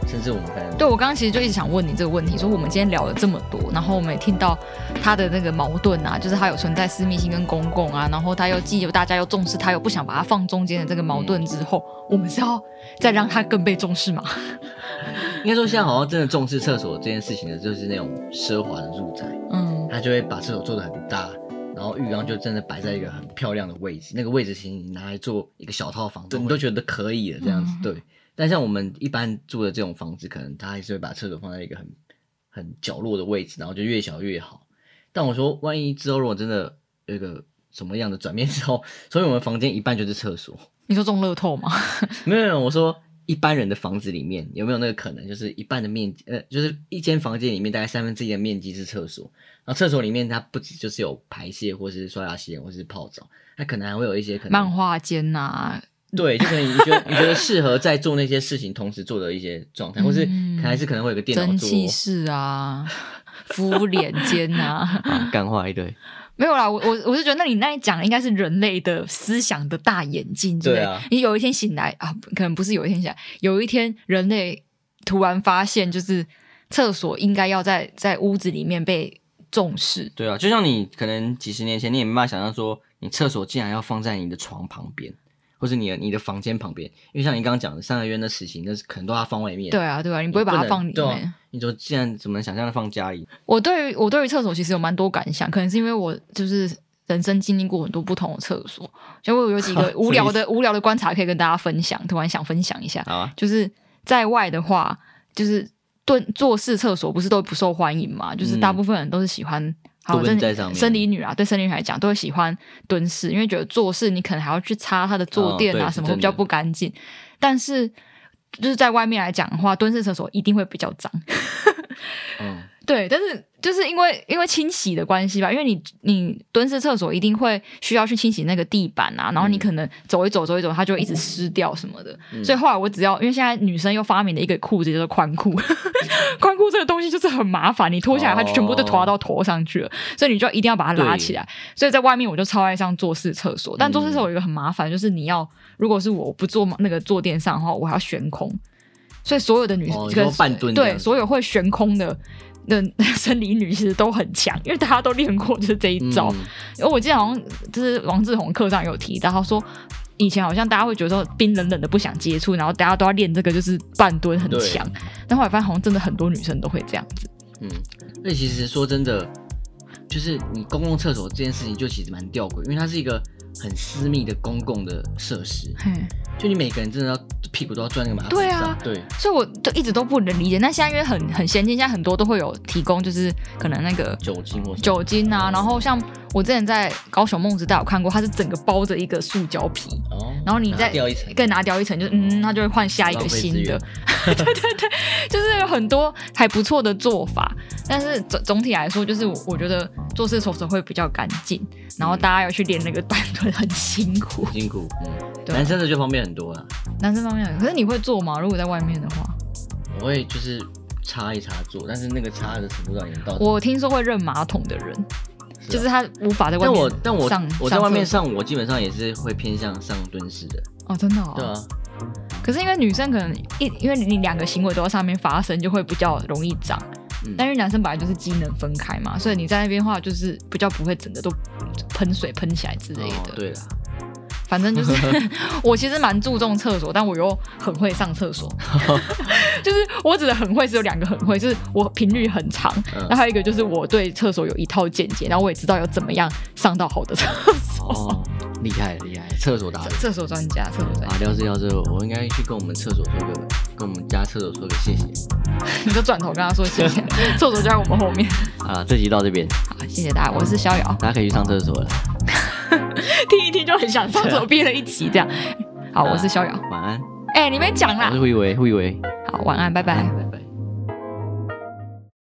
[SPEAKER 1] 甚至我们可能对
[SPEAKER 2] 我刚刚其实就一直想问你这个问题，说我们今天聊了这么多，然后我们也听到他的那个矛盾啊，就是他有存在私密性跟公共啊，然后他又既有大家又重视他，又不想把它放中间的这个矛盾之后，我们是要再让他更被重视吗？
[SPEAKER 1] 应该说现在好像真的重视厕所这件事情的，就是那种奢华的住宅，嗯，他就会把厕所做的很大，然后浴缸就真的摆在一个很漂亮的位置，那个位置其实你拿来做一个小套房，你都觉得可以的这样子，嗯、对。但像我们一般住的这种房子，可能他还是会把厕所放在一个很很角落的位置，然后就越小越好。但我说，万一之后如果真的有一个什么样的转变之后，所以我们房间一半就是厕所。
[SPEAKER 2] 你说中乐透吗？
[SPEAKER 1] 没有没有，我说一般人的房子里面有没有那个可能，就是一半的面积，呃，就是一间房间里面大概三分之一的面积是厕所，然后厕所里面它不止就是有排泄，或是刷牙洗脸，或是泡澡，它可能还会有一些可能
[SPEAKER 2] 漫画间呐、啊。
[SPEAKER 1] 对，就可能你觉得你觉得适合在做那些事情同时做的一些状态，嗯、或是还是可能会有个电脑做蒸
[SPEAKER 2] 汽室啊、敷脸间 啊，
[SPEAKER 1] 干话一堆。
[SPEAKER 2] 没有啦，我我我是觉得，那你那里讲的应该是人类的思想的大演进，对啊。你有一天醒来啊，可能不是有一天醒来，有一天人类突然发现，就是厕所应该要在在屋子里面被重视。
[SPEAKER 1] 对啊，就像你可能几十年前你也没办法想象说，你厕所竟然要放在你的床旁边。或是你的你的房间旁边，因为像你刚刚讲的三合院的事情，那是可能都要放外面。
[SPEAKER 2] 对啊，对啊，你不会把它放里面。啊，
[SPEAKER 1] 你就既然怎么能想象的放家里？
[SPEAKER 2] 我对于我对于厕所其实有蛮多感想，可能是因为我就是人生经历过很多不同的厕所，所以我有几个 无聊的无聊的观察可以跟大家分享。突然想分享一下，啊，就是在外的话，就是蹲坐式厕所不是都不受欢迎嘛？就是大部分人都是喜欢。好，生理女啊，对生理女来讲，都会喜欢蹲式，因为觉得坐式你可能还要去擦她的坐垫啊，什么会比较不干净。但是就是在外面来讲的话，蹲式厕所一定会比较脏。嗯，对，但是。就是因为因为清洗的关系吧，因为你你蹲式厕所一定会需要去清洗那个地板啊，然后你可能走一走走一走，它就会一直湿掉什么的。嗯、所以后来我只要因为现在女生又发明了一个裤子叫做宽裤，宽裤这个东西就是很麻烦，你脱下来它就全部都拖到头上去了，哦、所以你就一定要把它拉起来。所以在外面我就超爱上坐式厕所，但坐式厕所有一个很麻烦，就是你要如果是我不坐那个坐垫上的话，我还要悬空，所以所有的女生、哦、半蹲对所有会悬空的。的 生理女其实都很强，因为大家都练过就是这一招。嗯、因为我记得好像就是王志宏课上有提到，他说以前好像大家会觉得说冰冷冷的不想接触，然后大家都要练这个就是半蹲很强。但后来发现好像真的很多女生都会这样子。
[SPEAKER 1] 嗯，那其实说真的，就是你公共厕所这件事情就其实蛮吊诡，因为它是一个很私密的公共的设施。嘿就你每个人真的要屁股都要钻那个马桶。
[SPEAKER 2] 对啊，对，所以我都一直都不能理解。那现在因为很很先进，现在很多都会有提供，就是可能那个
[SPEAKER 1] 酒精或
[SPEAKER 2] 酒精啊。然后像我之前在高雄梦时代有看过，它是整个包着一个塑胶皮，哦、然后你再更拿，拿掉一层，就嗯，它就会换下一个新的。对对对，就是有很多还不错的做法。但是总总体来说，就是我我觉得坐式厕所会比较干净，然后大家要去练那个短腿很辛苦，
[SPEAKER 1] 辛苦。嗯，对男生的就方便很多了。
[SPEAKER 2] 男生方面，可是你会做吗？如果在外面的话，
[SPEAKER 1] 我会就是擦一擦做，但是那个擦的程度上已经到。
[SPEAKER 2] 我听说会认马桶的人，就是他无法在外面。
[SPEAKER 1] 但我但我
[SPEAKER 2] 上
[SPEAKER 1] 我在外面上，我基本上也是会偏向上蹲式的。
[SPEAKER 2] 哦，真的哦。
[SPEAKER 1] 对啊。
[SPEAKER 2] 可是因为女生可能一，因为你两个行为都在上面发生，就会比较容易脏。嗯。但是男生本来就是机能分开嘛，所以你在那边的话，就是比较不会整个都喷水喷起来之类的。
[SPEAKER 1] 哦、对了。
[SPEAKER 2] 反正就是 我其实蛮注重厕所，但我又很会上厕所。就是我指的很会是有两个很会，就是我频率很长，嗯、然后还有一个就是我对厕所有一套见解，然后我也知道要怎么样上到好的厕所。
[SPEAKER 1] 哦，厉害厉害，厕所达人，
[SPEAKER 2] 厕所专家，厕所专家。
[SPEAKER 1] 啊，要是要是我应该去跟我们厕所说个，跟我们家厕所说个谢谢。
[SPEAKER 2] 你就转头跟他说谢谢，厕所就在我们后面。
[SPEAKER 1] 啊，这集到这边，
[SPEAKER 2] 好，谢谢大家，我是逍遥，
[SPEAKER 1] 大家可以去上厕所了。
[SPEAKER 2] 听一听就很想上厕所，憋了一集这样。好，我是逍遥，
[SPEAKER 1] 晚安。
[SPEAKER 2] 哎，你没讲啦。
[SPEAKER 1] 我是胡一维，胡一维。
[SPEAKER 2] 好，晚安，拜拜。